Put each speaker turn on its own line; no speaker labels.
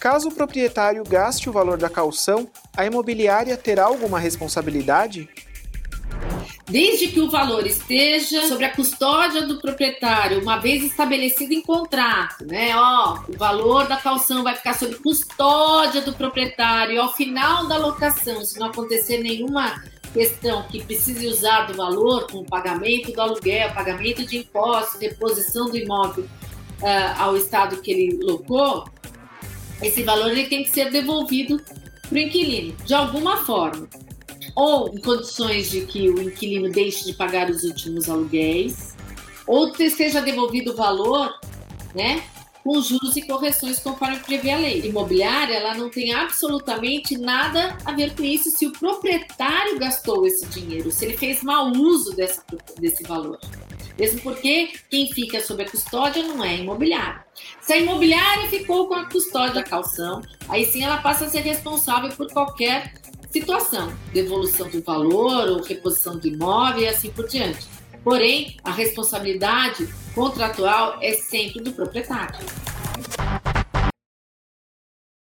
Caso o proprietário gaste o valor da calção, a imobiliária terá alguma responsabilidade?
Desde que o valor esteja sobre a custódia do proprietário, uma vez estabelecido em contrato, né? Ó, o valor da calção vai ficar sob custódia do proprietário ao final da locação, se não acontecer nenhuma questão que precise usar do valor, com pagamento do aluguel, pagamento de impostos, reposição do imóvel uh, ao estado que ele locou, esse valor ele tem que ser devolvido para o inquilino, de alguma forma. Ou em condições de que o inquilino deixe de pagar os últimos aluguéis, ou seja devolvido o valor, né, com juros e correções conforme prevê a lei. Imobiliária, ela não tem absolutamente nada a ver com isso se o proprietário gastou esse dinheiro, se ele fez mau uso dessa, desse valor. Mesmo porque quem fica sob a custódia não é imobiliário. Se a imobiliária ficou com a custódia da calção, aí sim ela passa a ser responsável por qualquer situação, devolução do valor ou reposição do imóvel e assim por diante. Porém, a responsabilidade contratual é sempre do proprietário.